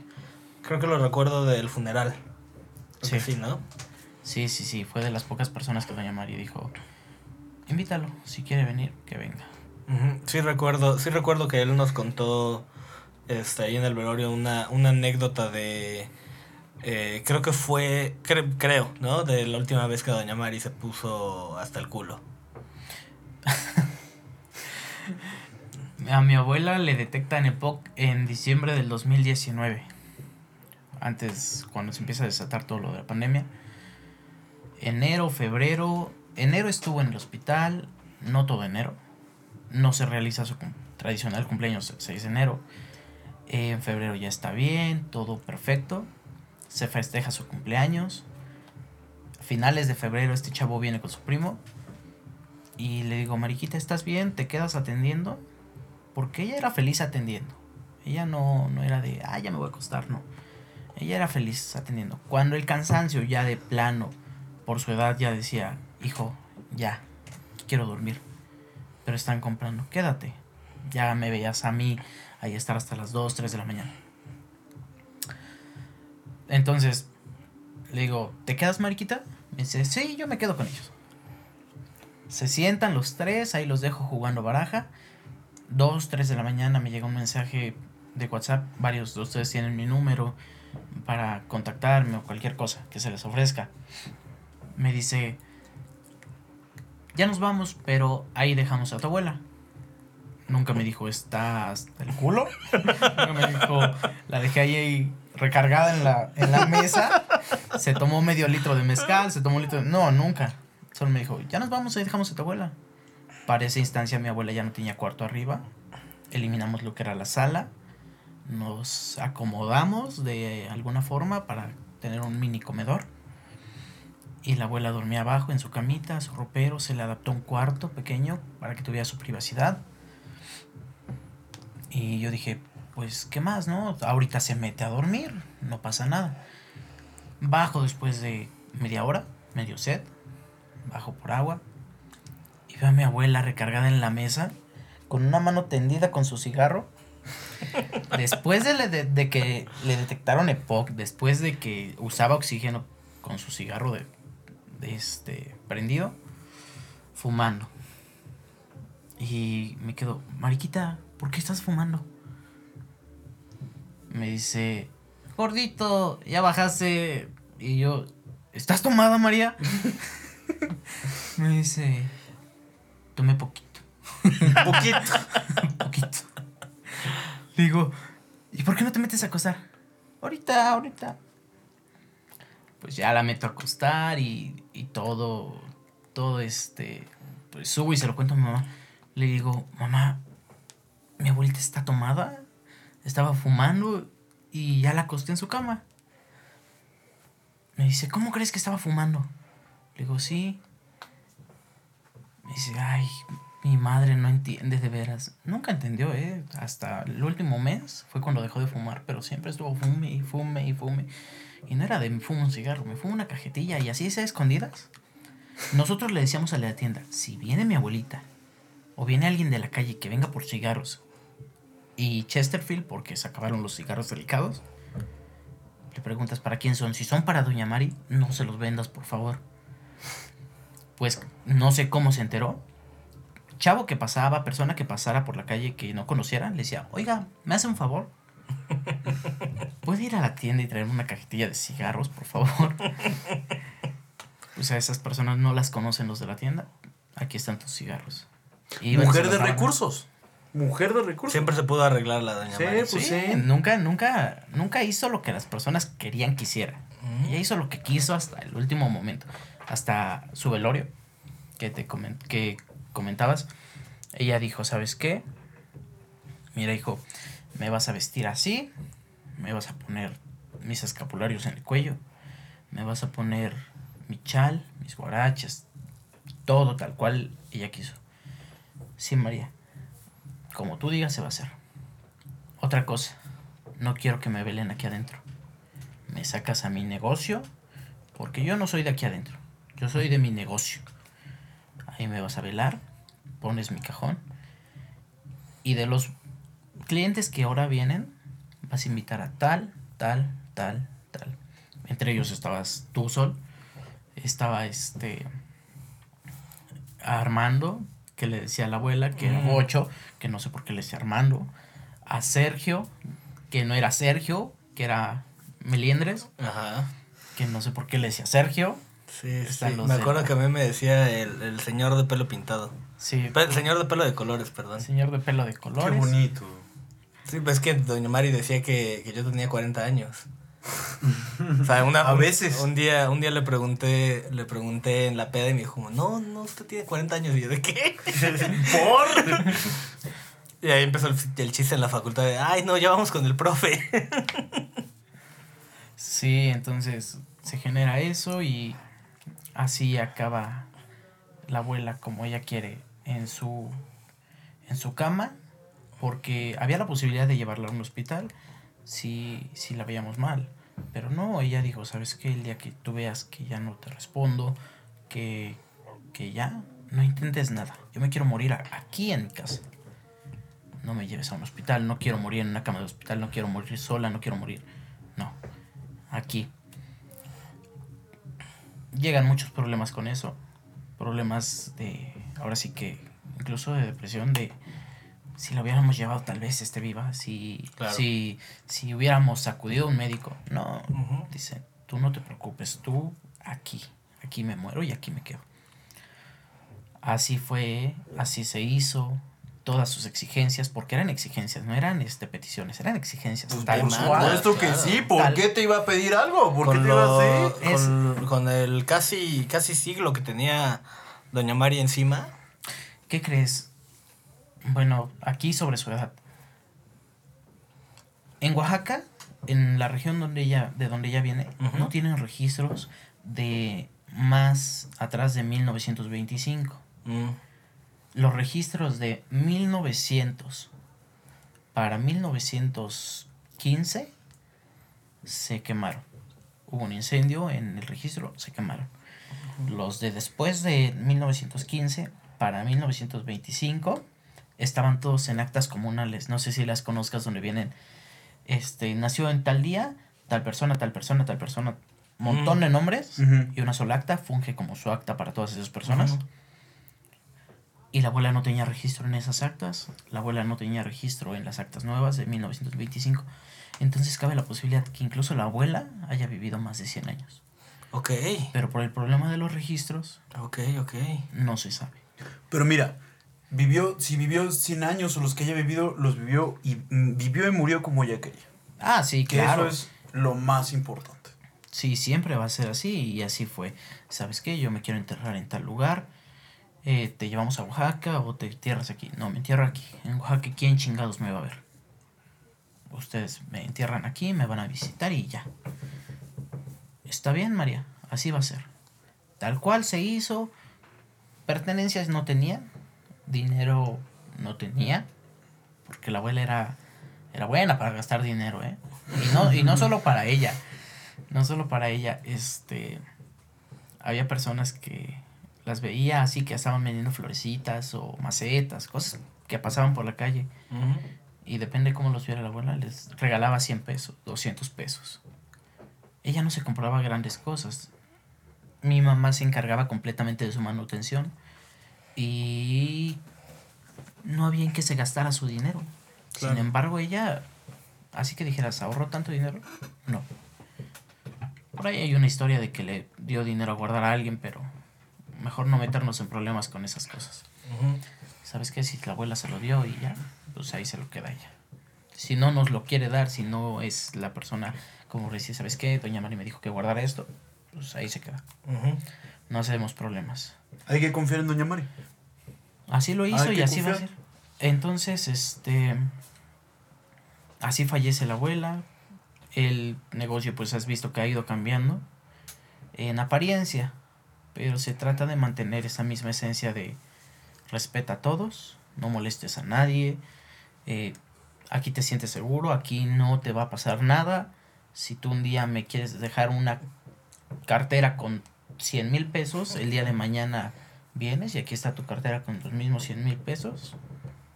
creo que lo recuerdo del funeral. Sí. sí, ¿no? Sí, sí, sí, fue de las pocas personas que doña María dijo, invítalo, si quiere venir, que venga. Sí recuerdo, sí recuerdo que él nos contó este, ahí en el velorio una, una anécdota de eh, creo que fue, cre- creo, ¿no? De la última vez que Doña Mari se puso hasta el culo. A mi abuela le detectan EPOC en diciembre del 2019. Antes, cuando se empieza a desatar todo lo de la pandemia. Enero, febrero. Enero estuvo en el hospital. No todo enero. No se realiza su tradicional cumpleaños el 6 de enero. En febrero ya está bien, todo perfecto. Se festeja su cumpleaños. A finales de febrero este chavo viene con su primo. Y le digo, Mariquita, ¿estás bien? ¿Te quedas atendiendo? Porque ella era feliz atendiendo. Ella no, no era de, ah, ya me voy a acostar, no. Ella era feliz atendiendo. Cuando el cansancio ya de plano, por su edad, ya decía, hijo, ya, quiero dormir. Pero están comprando, quédate. Ya me veías a mí ahí estar hasta las 2, 3 de la mañana. Entonces, le digo, ¿te quedas, Mariquita? Me dice, sí, yo me quedo con ellos. Se sientan los tres, ahí los dejo jugando baraja. 2, 3 de la mañana me llega un mensaje de WhatsApp. Varios de ustedes tienen mi número para contactarme o cualquier cosa que se les ofrezca. Me dice, ya nos vamos, pero ahí dejamos a tu abuela. Nunca me dijo, ¿está hasta el culo? Nunca me dijo, la dejé ahí recargada en la, en la mesa. Se tomó medio litro de mezcal, se tomó un litro de... No, nunca. Solo me dijo, ya nos vamos, ahí dejamos a tu abuela. Para esa instancia mi abuela ya no tenía cuarto arriba. Eliminamos lo que era la sala. Nos acomodamos de alguna forma para tener un mini comedor. Y la abuela dormía abajo en su camita, su ropero. Se le adaptó un cuarto pequeño para que tuviera su privacidad. Y yo dije, pues, ¿qué más, no? Ahorita se mete a dormir, no pasa nada. Bajo después de media hora, medio set. Bajo por agua. Y veo a mi abuela recargada en la mesa, con una mano tendida con su cigarro. Después de, que le detectaron EPOC, después de que usaba oxígeno con su cigarro de este prendido, fumando. Y me quedo, Mariquita, ¿por qué estás fumando? Me dice, gordito, ya bajaste. Y yo, ¿estás tomada, María? me dice, tomé poquito. Poquito. poquito. Le digo, ¿y por qué no te metes a acostar? Ahorita, ahorita. Pues ya la meto a acostar y, y todo, todo este, pues subo y se lo cuento a mi mamá. Le digo, mamá, mi abuelita está tomada, estaba fumando y ya la acosté en su cama. Me dice, ¿cómo crees que estaba fumando? Le digo, sí. Me dice, ay, mi madre no entiende de veras. Nunca entendió, ¿eh? Hasta el último mes fue cuando dejó de fumar, pero siempre estuvo fume y fume y fume. Y no era de me fumo un cigarro, me fumo una cajetilla y así sea escondidas. Nosotros le decíamos a la tienda, si viene mi abuelita o viene alguien de la calle que venga por cigarros y Chesterfield, porque se acabaron los cigarros delicados, le preguntas para quién son. Si son para Doña Mari, no se los vendas, por favor. pues no sé cómo se enteró. Chavo que pasaba, persona que pasara por la calle que no conociera, le decía, oiga, ¿me hace un favor? ¿Puede ir a la tienda y traerme una cajetilla de cigarros, por favor? Pues a esas personas no las conocen los de la tienda. Aquí están tus cigarros. Y Mujer de recursos. Mujer de recursos. Siempre se pudo arreglar la doña Sí, Mari. pues Sí, sí. nunca, nunca, nunca hizo lo que las personas querían que hiciera. Ella hizo lo que quiso hasta el último momento. Hasta su velorio que te comen- que comentabas. Ella dijo, ¿sabes qué? Mira, hijo, me vas a vestir así, me vas a poner mis escapularios en el cuello, me vas a poner mi chal, mis guarachas, todo tal cual ella quiso. Sí, María, como tú digas se va a hacer. Otra cosa, no quiero que me velen aquí adentro. Me sacas a mi negocio, porque yo no soy de aquí adentro, yo soy de mi negocio. Ahí me vas a velar, pones mi cajón. Y de los clientes que ahora vienen, vas a invitar a tal, tal, tal, tal. Entre ellos estabas tú, Sol. Estaba este. Armando, que le decía a la abuela que era Mm. Bocho, que no sé por qué le decía Armando. A Sergio, que no era Sergio, que era Meliendres, Ajá. que no sé por qué le decía Sergio. Sí, sí. los Me de- acuerdo que a mí me decía el, el señor de pelo pintado. Sí, Pe- El señor de pelo de colores, perdón. señor de pelo de Qué colores. bonito. Sí, pues es que doña Mari decía que, que yo tenía 40 años. O sea, una, A veces. Un día, un día le pregunté, le pregunté en la peda y me dijo, no, no, usted tiene 40 años. Y yo, ¿de qué? ¿Por? Y ahí empezó el, el chiste en la facultad de, ay, no, ya vamos con el profe. Sí, entonces se genera eso y así acaba la abuela como ella quiere en su en su cama porque había la posibilidad de llevarla a un hospital si, si la veíamos mal. Pero no, ella dijo, ¿sabes qué? El día que tú veas que ya no te respondo, que, que ya no intentes nada. Yo me quiero morir aquí en mi casa. No me lleves a un hospital, no quiero morir en una cama de hospital, no quiero morir sola, no quiero morir. No, aquí. Llegan muchos problemas con eso. Problemas de, ahora sí que, incluso de depresión, de si la hubiéramos llevado tal vez esté viva, si, Claro. si, si hubiéramos acudido a un médico. No, dice, tú no te preocupes, tú aquí, aquí me muero y aquí me quedo. Así fue, así se hizo, todas sus exigencias, porque eran exigencias, no eran este, peticiones, eran exigencias. Pues tal supuesto. Que claro. sí, ¿por Tal- qué te iba a pedir algo? ¿Por qué con, te iba a lo- hacer? Es- con, con el casi, casi siglo que tenía doña Mari encima. ¿Qué crees? Bueno, aquí sobre su edad. En Oaxaca, en la región donde ella, de donde ella viene, no tienen registros de más atrás de 1925. Mm, Los registros de 1900 para 1915 se quemaron. Hubo un incendio en el registro, se quemaron. Los de después de 1915 para 1925 estaban todos en actas comunales. No sé si las conozcas donde vienen. Este, nació en tal día, tal persona, tal persona, tal persona. Montón Mm. de nombres y una sola acta funge como su acta para todas esas personas. Y la abuela no tenía registro en esas actas. La abuela no tenía registro en las actas nuevas de 1925. Entonces cabe la posibilidad que incluso la abuela haya vivido más de 100 años. Ok, Pero por el problema de los registros, ok, ok. no se sabe. Pero mira, vivió, si vivió 100 años o los que haya vivido, los vivió y mm, vivió y murió como ella quería. Ah, sí, Que claro. eso es lo más importante. Sí, siempre va a ser así y así fue. ¿Sabes qué? Yo me quiero enterrar en tal lugar. eh, te llevamos a Oaxaca o te entierras aquí. No, me entierro aquí. En Oaxaca, ¿quién chingados me va a ver? Ustedes me entierran aquí, me van a visitar y ya. Está bien, María. Así va a ser. Tal cual se hizo. Pertenencias no tenía. Dinero no tenía. Porque la abuela era, era buena para gastar dinero, ¿eh? Y no, y no solo para ella. No solo para ella. Este. Había personas que las veía así que estaban vendiendo florecitas o macetas, cosas que pasaban por la calle. Y depende cómo los viera la abuela, les regalaba 100 pesos, 200 pesos. Ella no se compraba grandes cosas. mi mamá se encargaba completamente de su manutención y no había en qué se gastara su dinero. Claro. Sin embargo, ella, así que dijeras, ¿ahorró tanto dinero? No. Por ahí hay una historia de que le dio dinero a guardar a alguien, pero mejor no meternos en problemas con esas cosas. ¿Sabes qué? Si la abuela se lo dio y ya, pues ahí se lo queda ella. Si no nos lo quiere dar, si no es la persona como decía, ¿sabes qué? Doña Mari me dijo que guardara esto, pues ahí se queda. No hacemos problemas. Hay que confiar en Doña Mari. Así lo hizo y así va a ser. Entonces, este. Así fallece la abuela. El negocio, pues has visto que ha ido cambiando. En apariencia. Pero se trata de mantener esa misma esencia de respeta a todos, no molestes a nadie. eh, aquí te sientes seguro, aquí no te va a pasar nada. Si tú un día me quieres dejar una cartera con 100 mil pesos, el día de mañana vienes y aquí está tu cartera con los mismos 100 mil pesos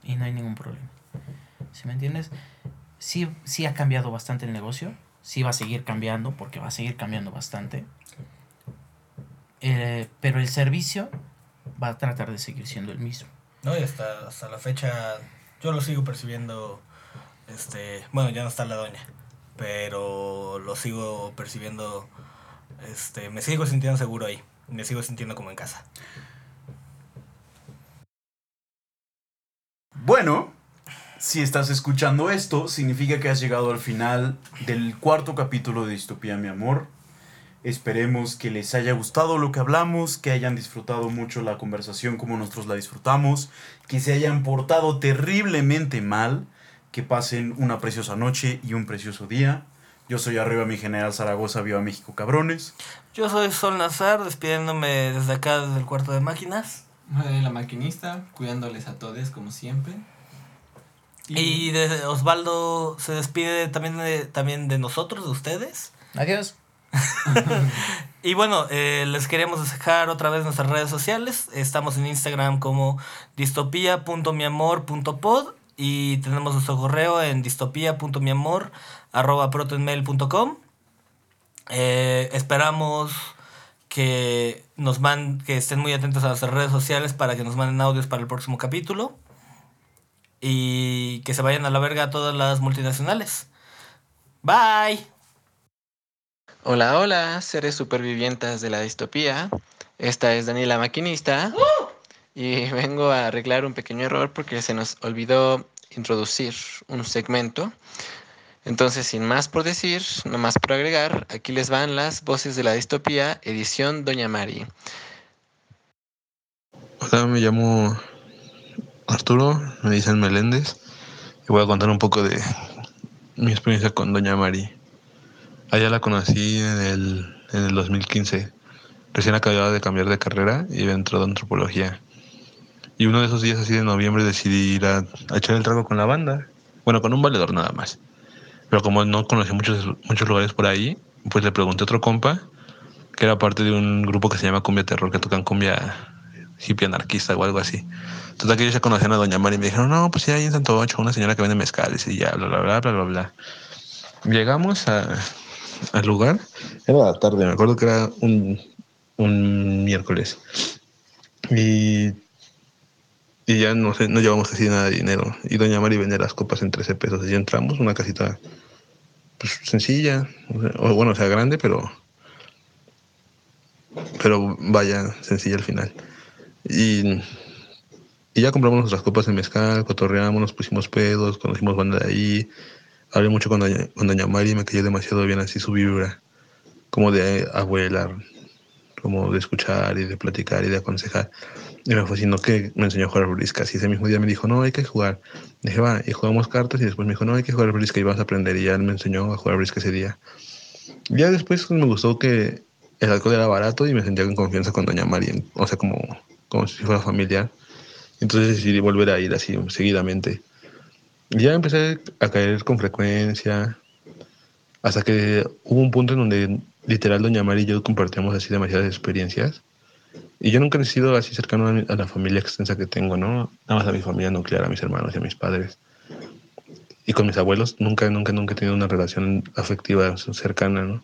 y no hay ningún problema. ¿Sí me entiendes? Sí, sí ha cambiado bastante el negocio, sí va a seguir cambiando porque va a seguir cambiando bastante. Eh, pero el servicio va a tratar de seguir siendo el mismo. No, y hasta, hasta la fecha yo lo sigo percibiendo, este, bueno, ya no está la doña, pero lo sigo percibiendo, este, me sigo sintiendo seguro ahí, me sigo sintiendo como en casa. Bueno, si estás escuchando esto, significa que has llegado al final del cuarto capítulo de Distopía, mi amor. Esperemos que les haya gustado lo que hablamos, que hayan disfrutado mucho la conversación como nosotros la disfrutamos, que se hayan portado terriblemente mal, que pasen una preciosa noche y un precioso día. Yo soy arriba mi general Zaragoza, viva México, cabrones. Yo soy Sol Nazar, despidiéndome desde acá, desde el cuarto de máquinas. La maquinista, cuidándoles a todos como siempre. Y de Osvaldo se despide también de, también de nosotros, de ustedes. Adiós. Y bueno, eh, les queremos dejar otra vez nuestras redes sociales. Estamos en Instagram como distopia.miamor.pod y tenemos nuestro correo en distopia.miamor.protonmail.com. Eh, esperamos que nos man que estén muy atentos a nuestras redes sociales para que nos manden audios para el próximo capítulo. Y que se vayan a la verga todas las multinacionales. Bye. Hola, hola, seres supervivientes de la distopía. Esta es Daniela Maquinista. Y vengo a arreglar un pequeño error porque se nos olvidó introducir un segmento. Entonces, sin más por decir, no más por agregar, aquí les van las voces de la distopía, edición Doña Mari. Hola, me llamo Arturo, me dicen Meléndez y voy a contar un poco de mi experiencia con Doña Mari. Allá la conocí en el, en el 2015. Recién acababa de cambiar de carrera y había entrado a antropología. Y uno de esos días así de noviembre decidí ir a, a echar el trago con la banda. Bueno, con un valedor nada más. Pero como no conocía muchos, muchos lugares por ahí, pues le pregunté a otro compa, que era parte de un grupo que se llama Cumbia Terror, que tocan cumbia hippie anarquista o algo así. Total que ellos ya conocían a Doña Mari y me dijeron, no, pues sí, ahí en Santo Ocho, una señora que vende mezcales y ya, bla, bla, bla, bla, bla, bla. Llegamos a, al lugar, era la tarde, me acuerdo que era un, un miércoles. Y, y ya no sé, no llevamos casi nada de dinero. Y Doña Mari vendía las copas en 13 pesos. Y entramos, una casita pues, sencilla, o bueno, o sea, grande, pero pero vaya, sencilla al final. Y, y ya compramos nuestras copas de mezcal, cotorreamos, nos pusimos pedos, conocimos banda de ahí. Hablé mucho con doña, con doña Mari y me cayó demasiado bien así su vibra, como de abuela, como de escuchar y de platicar y de aconsejar. Y me fascinó que me enseñó a jugar briscas. Y ese mismo día me dijo, no, hay que jugar. dije, va, y jugamos cartas. Y después me dijo, no, hay que jugar brisca y vas a aprender. Y ya él me enseñó a jugar brisca ese día. Ya después me gustó que el alcohol era barato y me sentía con confianza con Doña María, o sea, como, como si fuera familiar. Entonces decidí volver a ir así seguidamente. Y ya empecé a caer con frecuencia, hasta que hubo un punto en donde literal Doña María y yo compartíamos así demasiadas experiencias. Y yo nunca he sido así cercano a, mi- a la familia extensa que tengo, ¿no? Nada más a mi familia nuclear, a mis hermanos y a mis padres. Y con mis abuelos nunca, nunca, nunca he tenido una relación afectiva cercana, ¿no?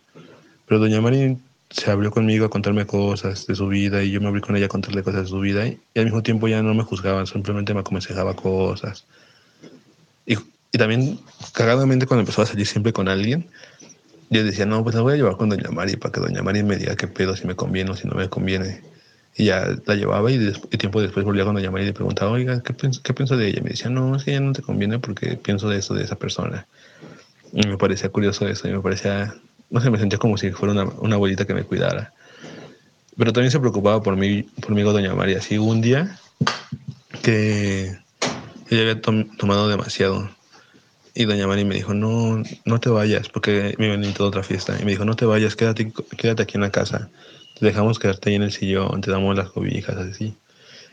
Pero Doña Mari se abrió conmigo a contarme cosas de su vida y yo me abrí con ella a contarle cosas de su vida y, y al mismo tiempo ya no me juzgaban, simplemente me aconsejaba cosas. Y, y también, cagadamente, cuando empezó a salir siempre con alguien, yo decía, no, pues la voy a llevar con Doña Mari para que Doña Mari me diga qué pedo, si me conviene o si no me conviene. Y ya la llevaba y, y tiempo después volvía con Doña Mari y le preguntaba, oiga, ¿qué, pienso, ¿qué pienso de ella? Y me decía, no, es que no te conviene porque pienso de eso, de esa persona. Y me parecía curioso eso y me parecía, no sé, me sentía como si fuera una, una abuelita que me cuidara. Pero también se preocupaba por mí, por mí Doña María. Así un día que ella había tom- tomado demasiado. Y Doña María me dijo, no, no te vayas, porque me iban a invitar a otra fiesta. Y me dijo, no te vayas, quédate, quédate aquí en la casa. Te dejamos quedarte ahí en el sillón, te damos las cobijas, así.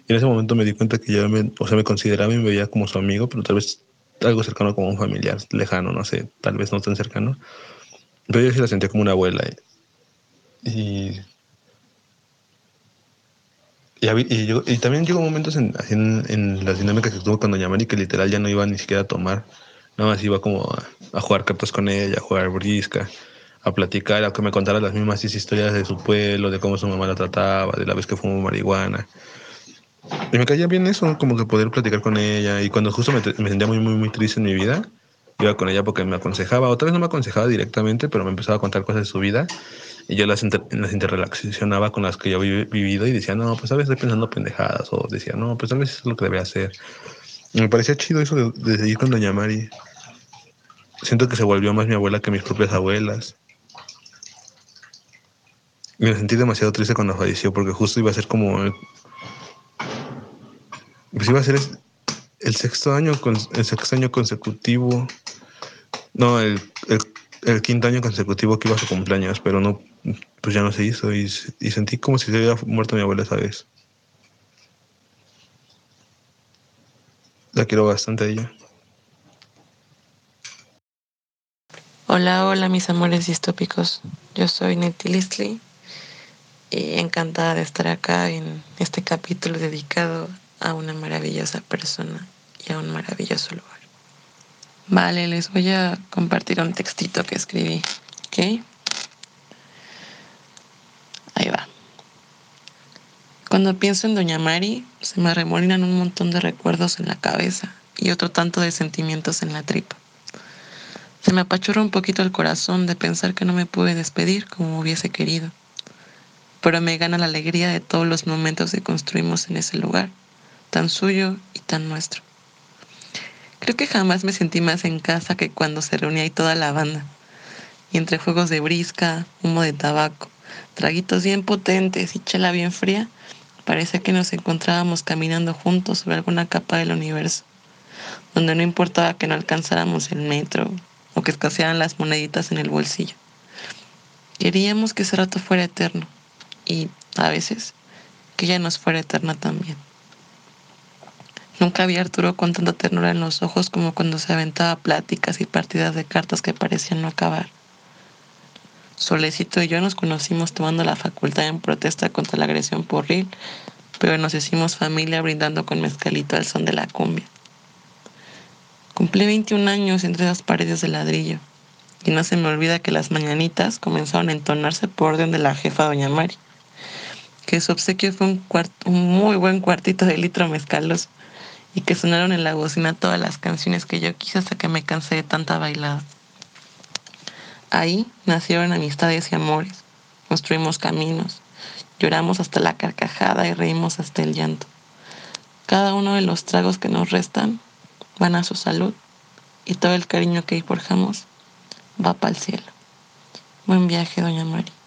Y en ese momento me di cuenta que yo me, o sea, me consideraba y me veía como su amigo, pero tal vez algo cercano como un familiar, lejano, no sé, tal vez no tan cercano. Pero yo sí la sentía como una abuela. Y, y, habí- y, llegó- y también llegó momentos en, en, en las dinámicas que tuvo con Doña Mari que literal ya no iba ni siquiera a tomar. Nada más iba como a, a jugar cartas con ella, a jugar brisca, a platicar, a que me contara las mismas historias de su pueblo, de cómo su mamá la trataba, de la vez que fumó marihuana. Y me caía bien eso, como que poder platicar con ella. Y cuando justo me, sentía muy, muy, muy triste en mi vida, iba con ella porque me aconsejaba. Otra vez no me aconsejaba directamente, pero me empezaba a contar cosas de su vida. Y yo las, las interrelacionaba con las que yo había vivido y decía, no, pues a veces estoy pensando pendejadas. O decía, no, pues tal vez eso es lo que debería hacer. Me parecía chido eso de, de seguir con Doña Mari. Siento que se volvió más mi abuela que mis propias abuelas. Me sentí demasiado triste cuando falleció porque justo iba a ser como... el- Pues iba a ser el sexto año, el sexto año consecutivo. No, el, el, el quinto año consecutivo que iba a su cumpleaños, pero no, pues ya no se hizo y, y sentí como si se hubiera muerto mi abuela esa vez. La quiero bastante a ella. Hola, hola mis amores distópicos. Yo soy Nettie Listley y encantada de estar acá en este capítulo dedicado a una maravillosa persona y a un maravilloso lugar. Vale, les voy a compartir un textito que escribí, ¿ok? Ahí va. Cuando pienso en Doña Mari, se me remolinan un montón de recuerdos en la cabeza y otro tanto de sentimientos en la tripa. Se me apachurra un poquito el corazón de pensar que no me pude despedir como hubiese querido. Pero me gana la alegría de todos los momentos que construimos en ese lugar, tan suyo y tan nuestro. Creo que jamás me sentí más en casa que cuando se reunía ahí toda la banda. Y entre juegos de brisca, humo de tabaco, traguitos bien potentes y chela bien fría, parecía que nos encontrábamos caminando juntos sobre alguna capa del universo, donde no importaba que no alcanzáramos el metro o que escasearan las moneditas en el bolsillo. Queríamos que ese rato fuera eterno y, a veces, que ella nos fuera eterna también. Nunca vi a Arturo con tanta ternura en los ojos como cuando se aventaba pláticas y partidas de cartas que parecían no acabar. Solecito y yo nos conocimos tomando la facultad en protesta contra la agresión porril, pero nos hicimos familia brindando con mezcalito al son de la cumbia. Cumplí 21 años entre esas paredes de ladrillo, y no se me olvida que las mañanitas comenzaron a entonarse por orden de la jefa doña Mari, que su obsequio fue un, muy buen cuartito de litro mezcaloso, y que sonaron en la bocina todas las canciones que yo quise hasta que me cansé de tanta bailada. Ahí nacieron amistades y amores, construimos caminos, lloramos hasta la carcajada y reímos hasta el llanto. Cada uno de los tragos que nos restan van a su salud y todo el cariño que forjamos va para el cielo. Buen viaje, doña Mari.